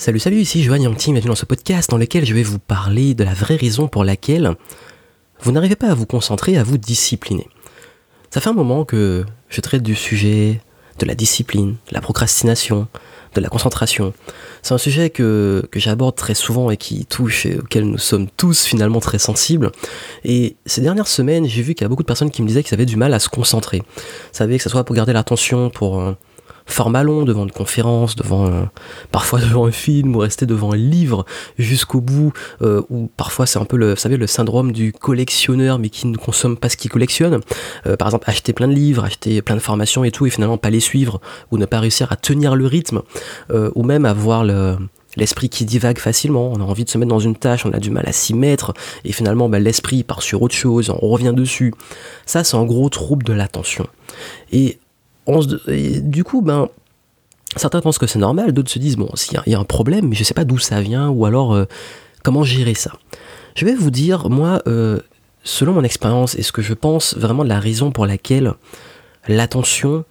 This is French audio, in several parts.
Salut, salut, ici Joanne Yangti, bienvenue dans ce podcast dans lequel je vais vous parler de la vraie raison pour laquelle vous n'arrivez pas à vous concentrer, à vous discipliner. Ça fait un moment que je traite du sujet de la discipline, de la procrastination, de la concentration. C'est un sujet que, que j'aborde très souvent et qui touche et auquel nous sommes tous finalement très sensibles. Et ces dernières semaines, j'ai vu qu'il y a beaucoup de personnes qui me disaient qu'ils avaient du mal à se concentrer. Vous savez, que ce soit pour garder l'attention, pour euh, format long, devant une conférence, devant euh, parfois devant un film ou rester devant un livre jusqu'au bout, euh, ou parfois c'est un peu le, vous savez, le syndrome du collectionneur mais qui ne consomme pas ce qu'il collectionne. Euh, par exemple, acheter plein de livres, acheter plein de formations et tout, et finalement pas les suivre, ou ne pas réussir à tenir le rythme, ou même avoir le l'esprit qui divague facilement, on a envie de se mettre dans une tâche, on a du mal à s'y mettre, et finalement bah, l'esprit part sur autre chose, on revient dessus. Ça, c'est un gros trouble de l'attention. Et du coup, ben, certains pensent que c'est normal, d'autres se disent, bon, il y, a un problème, mais je ne sais pas d'où ça vient, ou alors euh, comment gérer ça. Je vais vous dire, moi, euh, selon mon expérience et ce que je pense vraiment de la raison pour laquelle l'attention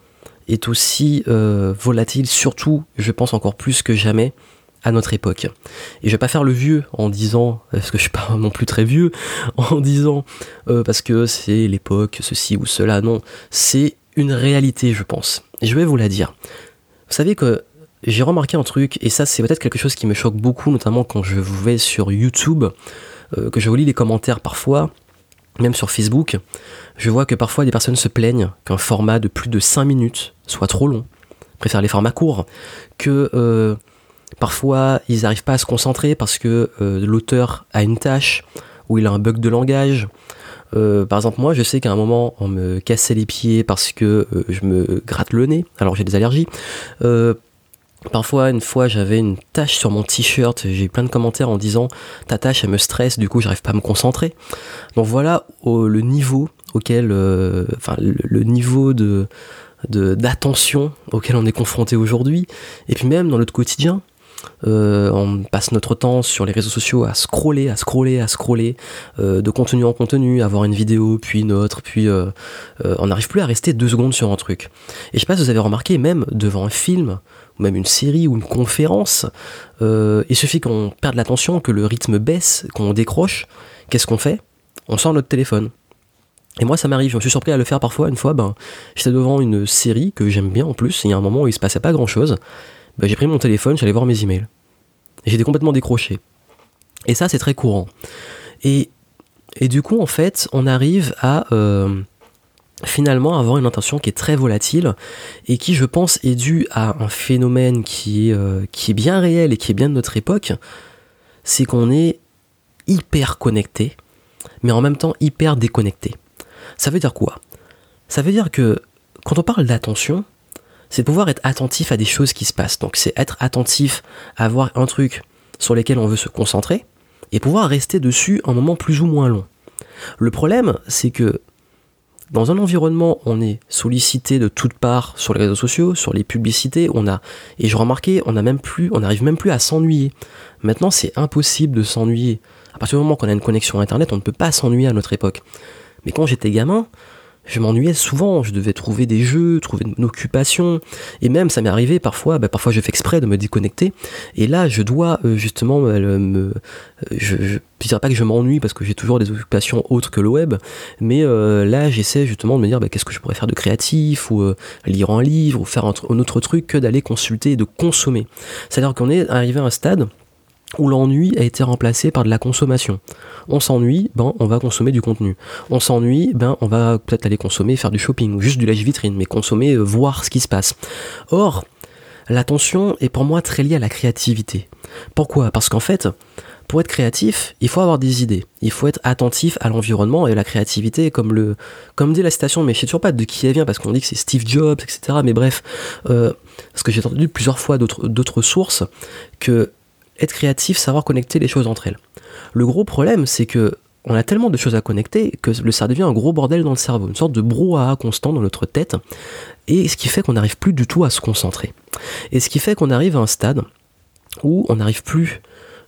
est aussi euh, volatile, surtout, je pense encore plus que jamais, à notre époque. Et je vais pas faire le vieux en disant, parce que je suis pas non plus très vieux, en disant parce que c'est l'époque, ceci ou cela, non, c'est une réalité, je pense. Je vais vous la dire. Vous savez que j'ai remarqué un truc, et ça c'est peut-être quelque chose qui me choque beaucoup, notamment quand je vais sur YouTube, euh, que je relis les commentaires parfois, même sur Facebook, je vois que parfois des personnes se plaignent qu'un format de plus de 5 minutes soit trop long, préfèrent les formats courts, que euh, parfois ils n'arrivent pas à se concentrer parce que euh, l'auteur a une tâche, ou il a un bug de langage, euh, par exemple, moi, je sais qu'à un moment, on me cassait les pieds parce que euh, je me gratte le nez, alors j'ai des allergies. Euh, parfois, une fois, j'avais une tache sur mon t-shirt, j'ai eu plein de commentaires en disant ta tache, elle me stresse, du coup, j'arrive pas à me concentrer. Donc voilà le niveau auquel, le, niveau d'attention auquel on est confronté aujourd'hui, et puis même dans notre quotidien, euh, on passe notre temps sur les réseaux sociaux à scroller, à scroller, à scroller, euh, de contenu en contenu, à voir une vidéo, puis une autre, puis euh, on n'arrive plus à rester deux secondes sur un truc. Et je sais pas si vous avez remarqué, même devant un film, ou même une série ou une conférence, il suffit qu'on perde l'attention, que le rythme baisse, qu'on décroche, qu'est-ce qu'on fait? On sort notre téléphone. Et moi, ça m'arrive, je me suis surpris à le faire parfois. Une fois, ben, j'étais devant une série que j'aime bien en plus, il y a un moment où il se passait pas grand chose. Bah, j'ai pris mon téléphone, j'allais voir mes emails. J'étais complètement décroché. Et ça, c'est très courant. Et, et, du coup, en fait, on arrive à euh, finalement avoir une intention qui est très volatile et qui, je pense, est due à un phénomène qui euh, qui est bien réel et qui est bien de notre époque. C'est qu'on est hyper connecté, mais en même temps hyper déconnecté. Ça veut dire quoi? Ça veut dire que quand on parle d'attention, c'est pouvoir être attentif à des choses qui se passent. Donc c'est être attentif à avoir un truc sur lequel on veut se concentrer et pouvoir rester dessus un moment plus ou moins long. Le problème, c'est que dans un environnement, on est sollicité de toutes parts sur les réseaux sociaux, sur les publicités, on a et je remarquais, on a même plus, on n'arrive même plus à s'ennuyer. Maintenant, c'est impossible de s'ennuyer. À partir du moment qu'on a une connexion internet, on ne peut pas s'ennuyer à notre époque. Mais quand j'étais gamin, je m'ennuyais souvent, je devais trouver des jeux, trouver une occupation, et même ça m'est arrivé parfois, bah, parfois je fais exprès de me déconnecter, et là je dois euh, justement euh, me... Euh, je, je, dirais pas que je m'ennuie parce que j'ai toujours des occupations autres que le web, mais là j'essaie justement de me dire bah, qu'est-ce que je pourrais faire de créatif, ou lire un livre, ou faire un, autre truc que d'aller consulter de consommer. C'est-à-dire qu'on est arrivé à un stade où l'ennui a été remplacé par de la consommation. On s'ennuie, ben on va consommer du contenu. On s'ennuie, ben on va peut-être aller consommer, faire du shopping ou juste du lèche-vitrine, mais consommer, euh, voir ce qui se passe. Or, l'attention est pour moi très liée à la créativité. Pourquoi? Parce qu'en fait, pour être créatif, il faut avoir des idées. Il faut être attentif à l'environnement et à la créativité, comme le, comme dit la citation, mais je sais toujours pas de qui elle vient parce qu'on dit que c'est Steve Jobs, etc. Mais bref, euh, parce que j'ai entendu plusieurs fois d'autres sources que être créatif, savoir connecter les choses entre elles. Le gros problème, c'est que on a tellement de choses à connecter que le, ça devient un gros bordel dans le cerveau, une sorte de brouhaha constant dans notre tête, et ce qui fait qu'on n'arrive plus du tout à se concentrer. Et ce qui fait qu'on arrive à un stade où on n'arrive plus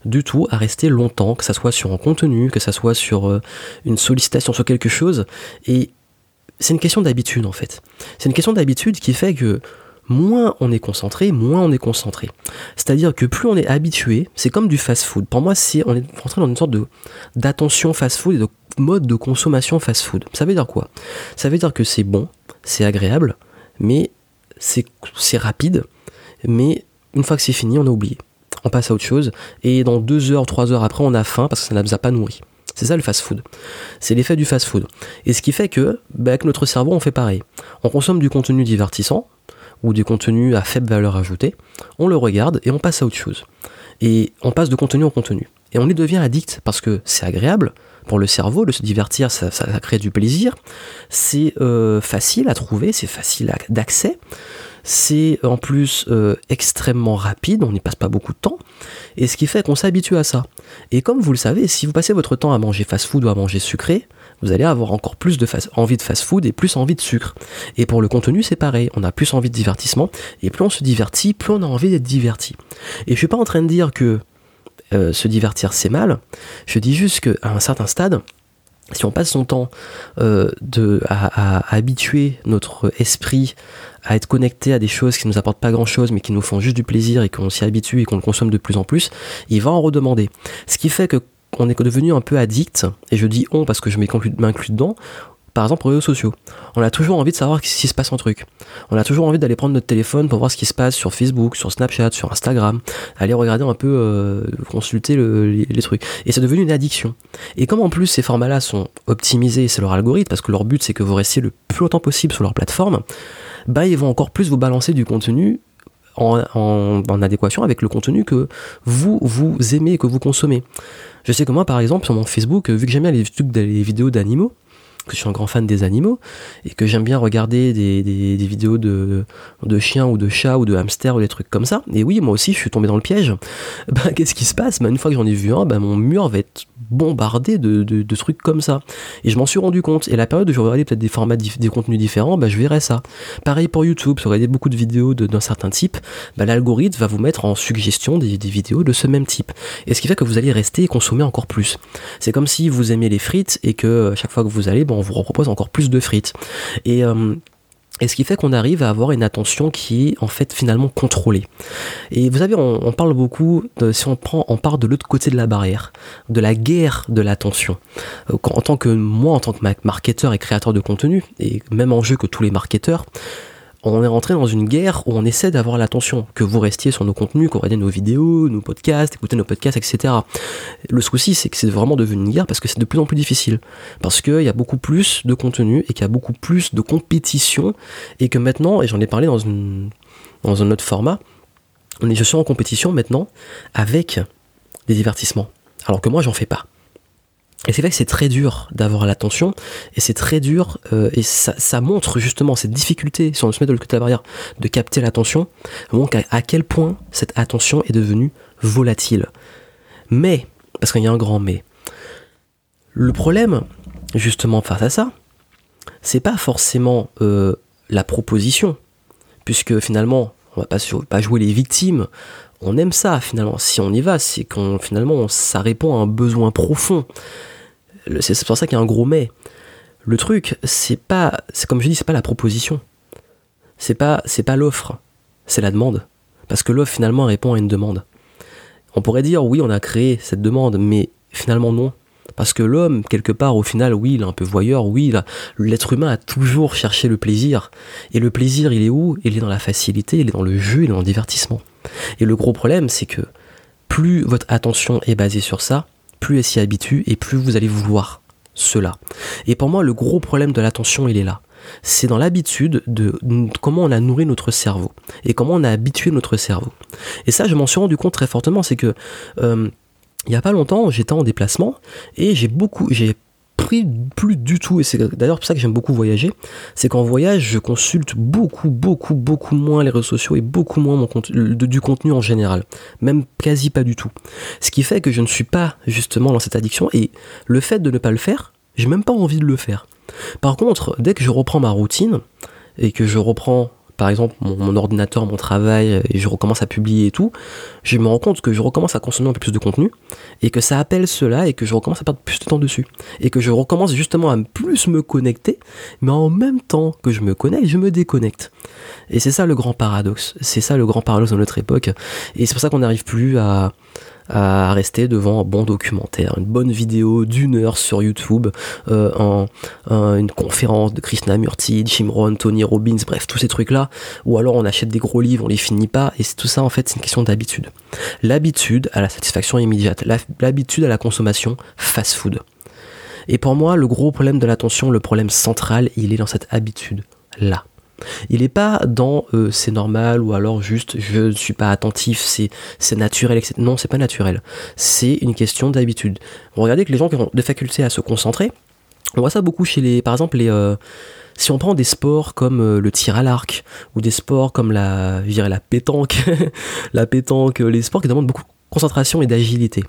du tout à rester longtemps, que ça soit sur un contenu, que ça soit sur euh, une sollicitation, sur quelque chose, et c'est une question d'habitude en fait. C'est une question d'habitude qui fait que moins on est concentré, moins on est concentré. C'est-à-dire que plus on est habitué, c'est comme du fast-food. Pour moi, on est rentré dans une sorte de d'attention fast-food et de mode de consommation fast-food. Ça veut dire quoi? Ça veut dire que c'est bon, c'est agréable, mais c'est rapide, mais une fois que c'est fini, on a oublié. On passe à autre chose, et dans deux heures, trois heures après, on a faim parce que ça ne nous a pas nourri. C'est ça le fast-food. C'est l'effet du fast-food. Et ce qui fait que, bah, avec notre cerveau, on fait pareil. On consomme du contenu divertissant, ou du contenu à faible valeur ajoutée, on le regarde et on passe à autre chose. Et on passe de contenu en contenu. Et on y devient addict parce que c'est agréable pour le cerveau de se divertir, ça, crée du plaisir. C'est euh, facile à trouver, c'est facile d'accès. C'est en plus euh, extrêmement rapide, on n'y passe pas beaucoup de temps, et ce qui fait qu'on s'habitue à ça. Et comme vous le savez, si vous passez votre temps à manger fast-food ou à manger sucré, vous allez avoir encore plus de envie de fast-food et plus envie de sucre. Et pour le contenu, c'est pareil, on a plus envie de divertissement, et plus on se divertit, plus on a envie d'être diverti. Et je suis pas en train de dire que euh, se divertir c'est mal, je dis juste qu'à un certain stade, si on passe son temps euh, à, habituer notre esprit à être connecté à des choses qui ne nous apportent pas grand chose mais qui nous font juste du plaisir et qu'on s'y habitue et qu'on le consomme de plus en plus, il va en redemander. Ce qui fait que on est devenu un peu addict, et je dis on parce que je m'inclus dedans, par exemple, aux réseaux sociaux. On a toujours envie de savoir s'il se passe un truc. On a toujours envie d'aller prendre notre téléphone pour voir ce qui se passe sur Facebook, sur Snapchat, sur Instagram, aller regarder un peu, euh, consulter les, trucs. Et c'est devenu une addiction. Et comme en plus ces formats-là sont optimisés, c'est leur algorithme, parce que leur but c'est que vous restiez le plus longtemps possible sur leur plateforme, bah ils vont encore plus vous balancer du contenu en, adéquation avec le contenu que vous, vous aimez que vous consommez. Je sais que moi, par exemple, sur mon Facebook, vu que j'aime bien les vidéos d'animaux, que je suis un grand fan des animaux et que j'aime bien regarder des, vidéos de, de, chiens ou de chats ou de hamsters ou des trucs comme ça. Et oui, moi aussi, je suis tombé dans le piège. Bah, qu'est-ce qui se passe? Bah, Une fois que j'en ai vu un, bah, mon mur va être bombardé de, de, trucs comme ça. Et je m'en suis rendu compte. Et la période où je regardais peut-être des formats, des contenus différents, bah, je verrai ça. Pareil pour YouTube, si vous regardez beaucoup de vidéos d'un certain type, bah, l'algorithme va vous mettre en suggestion des, des vidéos de ce même type. Et ce qui fait que vous allez rester et consommer encore plus. C'est comme si vous aimez les frites et que chaque fois que vous allez, on vous propose encore plus de frites. Et, euh, et ce qui fait qu'on arrive à avoir une attention qui est en fait finalement contrôlée. Et vous savez, on, parle beaucoup, si on prend, on part de l'autre côté de la barrière, de la guerre de l'attention. Euh, en tant que moi, en tant que marketeur et créateur de contenu, et même en jeu que tous les marketeurs, on est rentré dans une guerre où on essaie d'avoir l'attention, que vous restiez sur nos contenus, que vous nos vidéos, nos podcasts, écoutez nos podcasts, etc. Le souci, c'est que c'est vraiment devenu une guerre parce que c'est de plus en plus difficile. Parce qu'il y a beaucoup plus de contenu et qu'il y a beaucoup plus de compétition et que maintenant, et j'en ai parlé dans un autre format, on est, je suis en compétition maintenant avec des divertissements. Alors que moi, j'en fais pas. Et c'est vrai que c'est très dur d'avoir l'attention, et c'est très dur, euh, et ça, montre justement cette difficulté, si on se met de l'autre côté de la barrière, de capter l'attention, donc à, quel point cette attention est devenue volatile. Mais, parce qu'il y a un grand mais, le problème, justement face à ça, c'est pas forcément euh, la proposition, puisque finalement, on va pas, jouer les victimes, on aime ça finalement. Si on y va, c'est qu'on finalement ça répond à un besoin profond c'est pour ça qu'il y a un gros mais. Le truc, c'est pas, c'est comme je dis, c'est pas la proposition. C'est pas, c'est pas l'offre, c'est la demande. Parce que l'offre finalement répond à une demande. On pourrait dire oui, on a créé cette demande, mais finalement non. Parce que l'homme, quelque part, au final, oui, il est un peu voyeur, oui, l'être humain a toujours cherché le plaisir. Et le plaisir, il est où? Il est dans la facilité, il est dans le jeu, il est dans le divertissement. Et le gros problème, c'est que plus votre attention est basée sur ça, plus elle s'y habitue et plus vous allez vouloir cela. Et pour moi, le gros problème de l'attention, il est là. C'est dans l'habitude de comment on a nourri notre cerveau et comment on a habitué notre cerveau. Et ça, je m'en suis rendu compte très fortement, c'est que euh, il n'y a pas longtemps, j'étais en déplacement et j'ai beaucoup, j'ai plus du tout, et c'est d'ailleurs pour ça que j'aime beaucoup voyager, c'est qu'en voyage, je consulte beaucoup, beaucoup, beaucoup moins les réseaux sociaux et beaucoup moins mon du contenu en général. Même quasi pas du tout. Ce qui fait que je ne suis pas justement dans cette addiction, et le fait de ne pas le faire, j'ai même pas envie de le faire. Par contre, dès que je reprends ma routine, et que je reprends par exemple mon, ordinateur, mon travail, et je recommence à publier et tout, je me rends compte que je recommence à consommer un peu plus de contenu, et que ça appelle cela, et que je recommence à perdre plus de temps dessus. Et que je recommence justement à plus me connecter, mais en même temps que je me connecte, je me déconnecte. Et c'est ça le grand paradoxe. C'est ça le grand paradoxe de notre époque. Et c'est pour ça qu'on n'arrive plus à, à rester devant un bon documentaire, une bonne vidéo d'une heure sur YouTube, euh, une conférence de Krishnamurti, Jim Rohn, Tony Robbins, bref, tous ces trucs-là, ou alors on achète des gros livres, on les finit pas, et tout ça en fait c'est une question d'habitude. L'habitude à la satisfaction immédiate, l'habitude à la consommation fast-food. Et pour moi, le gros problème de l'attention, le problème central, il est dans cette habitude-là. Il n'est pas dans euh, c'est normal ou alors juste je ne suis pas attentif, c'est, naturel, etc. Non, c'est pas naturel. C'est une question d'habitude. Regardez que les gens qui ont des facultés à se concentrer, on voit ça beaucoup chez les, par exemple, les, euh, si on prend des sports comme euh, le tir à l'arc ou des sports comme la, je dirais la pétanque, la pétanque, les sports qui demandent beaucoup concentration et d'agilité.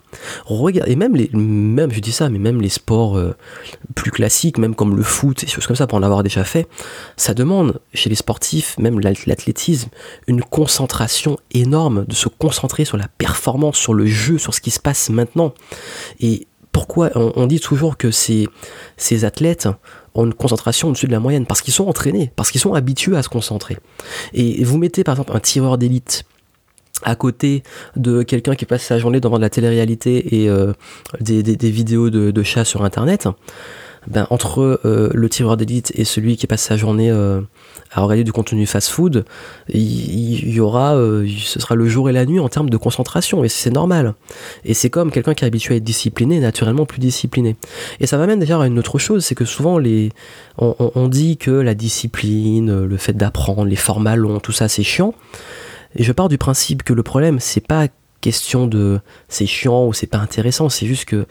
Et même les, même je dis ça, mais même les sports euh, plus classiques, même comme le foot et choses comme ça, pour en avoir déjà fait, ça demande chez les sportifs, même l'athlétisme, une concentration énorme, de se concentrer sur la performance, sur le jeu, sur ce qui se passe maintenant. Et pourquoi on, dit toujours que ces, ces athlètes ont une concentration au-dessus de la moyenne? Parce qu'ils sont entraînés, parce qu'ils sont habitués à se concentrer. Et vous mettez par exemple un tireur d'élite à côté de quelqu'un qui passe sa journée devant de la télé-réalité et euh, des, vidéos de, de, chats sur internet, ben, entre euh, le tireur d'élite et celui qui passe sa journée euh, à regarder du contenu fast-food, il, y aura, ce sera le jour et la nuit en termes de concentration, et c'est normal. Et c'est comme quelqu'un qui est habitué à être discipliné, naturellement plus discipliné. Et ça m'amène déjà à une autre chose, c'est que souvent les, on, on dit que la discipline, le fait d'apprendre, les formats longs, tout ça c'est chiant. Et je pars du principe que le problème, c'est pas question de c'est chiant ou c'est pas intéressant, c'est juste que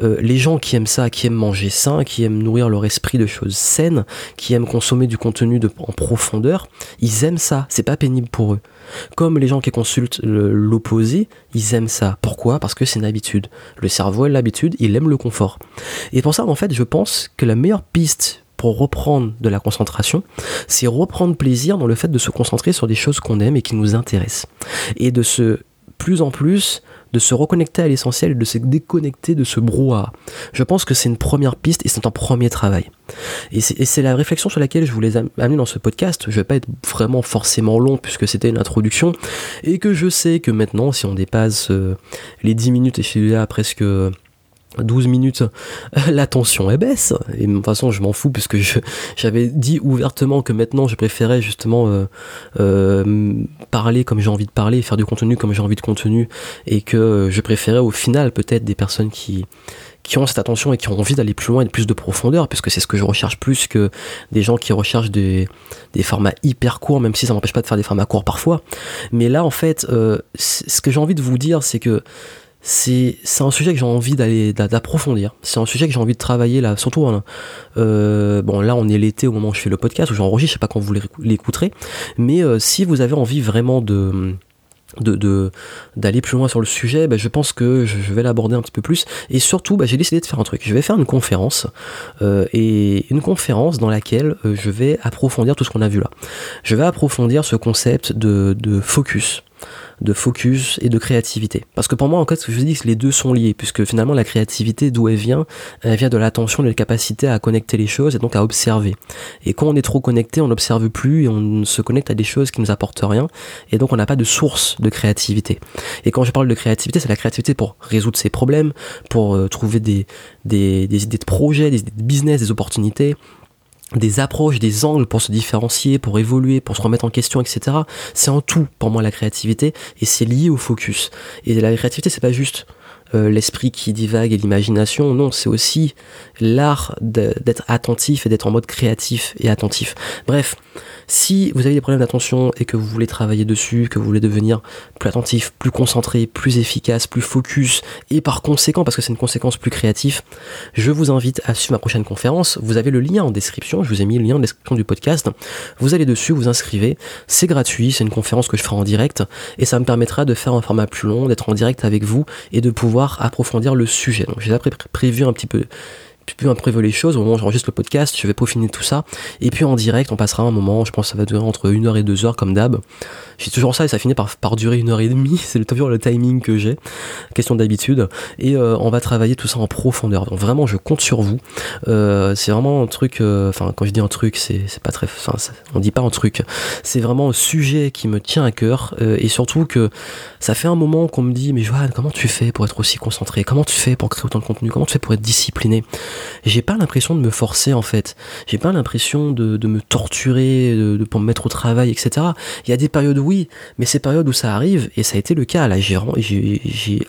euh, les gens qui aiment ça, qui aiment manger sain, qui aiment nourrir leur esprit de choses saines, qui aiment consommer du contenu en profondeur, ils aiment ça, c'est pas pénible pour eux. Comme les gens qui consultent l'opposé, ils aiment ça. Pourquoi? Parce que c'est une habitude. Le cerveau a l'habitude, il aime le confort. Et pour ça, en fait, je pense que la meilleure piste pour reprendre de la concentration, c'est reprendre plaisir dans le fait de se concentrer sur des choses qu'on aime et qui nous intéressent. Et de se, plus en plus, de se reconnecter à l'essentiel, de se déconnecter de ce brouhaha. Je pense que c'est une première piste et c'est un premier travail. Et c'est la réflexion sur laquelle je voulais amener dans ce podcast. Je vais pas être vraiment forcément long puisque c'était une introduction et que je sais que maintenant, si on dépasse euh, les 10 minutes et je suis là presque 12 minutes, la tension est baisse. Et de toute façon, je m'en fous puisque j'avais dit ouvertement que maintenant je préférais justement euh, euh, parler comme j'ai envie de parler, faire du contenu comme j'ai envie de contenu, et que je préférais au final peut-être des personnes qui qui ont cette attention et qui ont envie d'aller plus loin et de plus de profondeur, puisque c'est ce que je recherche plus que des gens qui recherchent des, des formats hyper courts, même si ça m'empêche pas de faire des formats courts parfois. Mais là, en fait, euh, ce que j'ai envie de vous dire, c'est que c'est un sujet que j'ai envie d'aller d'approfondir. C'est un sujet que j'ai envie de travailler là, surtout hein, euh, bon là on est l'été au moment où je fais le podcast où j'enregistre, je sais pas quand vous l'écouterez, mais euh, si vous avez envie vraiment de d'aller plus loin sur le sujet, bah, je pense que je, vais l'aborder un petit peu plus. Et surtout, bah, j'ai décidé de faire un truc. Je vais faire une conférence euh, et une conférence dans laquelle je vais approfondir tout ce qu'on a vu là. Je vais approfondir ce concept de focus de focus et de créativité. Parce que pour moi, en fait, ce que je dis, c'est que les deux sont liés, puisque finalement, la créativité, d'où elle vient, elle vient de l'attention, de la capacité à connecter les choses et donc à observer. Et quand on est trop connecté, on n'observe plus et on se connecte à des choses qui nous apportent rien, et donc on n'a pas de source de créativité. Et quand je parle de créativité, c'est la créativité pour résoudre ses problèmes, pour euh, trouver des, des, des idées de projets, des idées de business, des opportunités, des approches, des angles pour se différencier, pour évoluer, pour se remettre en question, etc. C'est en tout pour moi la créativité et c'est lié au focus. Et la créativité, c'est pas juste euh, l'esprit qui divague et l'imagination. Non, c'est aussi l'art d'être attentif et d'être en mode créatif et attentif. Bref, si vous avez des problèmes d'attention et que vous voulez travailler dessus, que vous voulez devenir plus attentif, plus concentré, plus efficace, plus focus, et par conséquent, parce que c'est une conséquence plus créative, je vous invite à suivre ma prochaine conférence. Vous avez le lien en description, je vous ai mis le lien en description du podcast. Vous allez dessus, vous inscrivez, c'est gratuit, c'est une conférence que je ferai en direct, et ça me permettra de faire un format plus long, d'être en direct avec vous, et de pouvoir approfondir le sujet. Donc j'ai prévu un petit peu peu imprimer les choses. Au moment où j'enregistre le podcast, je vais peaufiner tout ça. Et puis en direct, on passera un moment, je pense que ça va durer entre une heure et deux heures comme d'hab. J'ai toujours ça et ça finit par, durer une heure et demie. C'est toujours le timing que j'ai. Question d'habitude. Et euh, on va travailler tout ça en profondeur. Donc vraiment, je compte sur vous. Euh, c'est vraiment un truc. euh, Enfin, quand je dis un truc, c'est pas très. Enfin, on dit pas un truc. C'est vraiment un sujet qui me tient à cœur. et surtout que ça fait un moment qu'on me dit, mais Johan, comment tu fais pour être aussi concentré? Comment tu fais pour créer autant de contenu? Comment tu fais pour être discipliné? J'ai pas l'impression de me forcer en fait. J'ai pas l'impression de, de me torturer, de, pour me mettre au travail, etc. Il y a des périodes oui, mais ces périodes où ça arrive, et ça a été le cas là, j'ai,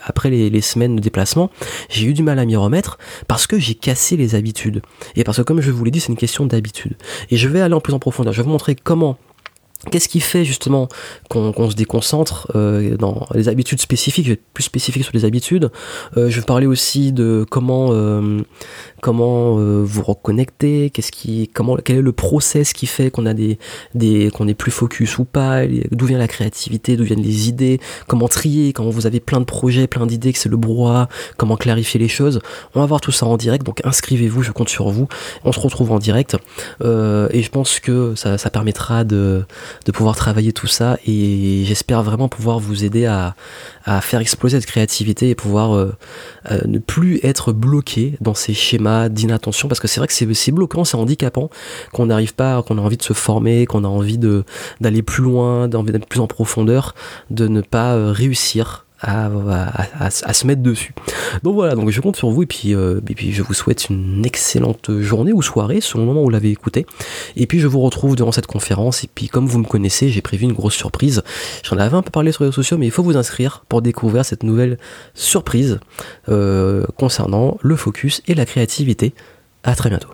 après les, semaines de déplacement, j'ai eu du mal à m'y remettre parce que j'ai cassé les habitudes. Et parce que comme je vous l'ai dit, c'est une question d'habitude. Et je vais aller en plus en profondeur. Je vais vous montrer comment Qu'est-ce qui fait justement qu'on qu'on se déconcentre euh, dans les habitudes spécifiques Je vais être plus spécifique sur les habitudes. Euh, je vais parler aussi de comment euh, comment euh, vous reconnecter. Qu'est-ce qui comment quel est le process qui fait qu'on a des des qu'on est plus focus ou pas D'où vient la créativité D'où viennent les idées Comment trier quand vous avez plein de projets, plein d'idées, que c'est le brouhaha Comment clarifier les choses On va voir tout ça en direct. Donc inscrivez-vous, je compte sur vous. On se retrouve en direct Euh, et je pense que ça, ça permettra de de pouvoir travailler tout ça et j'espère vraiment pouvoir vous aider à, à faire exploser cette créativité et pouvoir euh, ne plus être bloqué dans ces schémas d'inattention parce que c'est vrai que c'est bloquant, c'est handicapant qu'on n'arrive pas, qu'on a envie de se former, qu'on a envie d'aller plus loin, d'envie d'être plus en profondeur, de ne pas euh, réussir à, se mettre dessus. Donc voilà, donc je compte sur vous et puis, euh, je vous souhaite une excellente journée ou soirée selon le moment où vous l'avez écouté. Et puis je vous retrouve durant cette conférence. Et puis comme vous me connaissez, j'ai prévu une grosse surprise. J'en avais un peu parlé sur les réseaux sociaux, mais il faut vous inscrire pour découvrir cette nouvelle surprise euh, concernant le focus et la créativité. À très bientôt.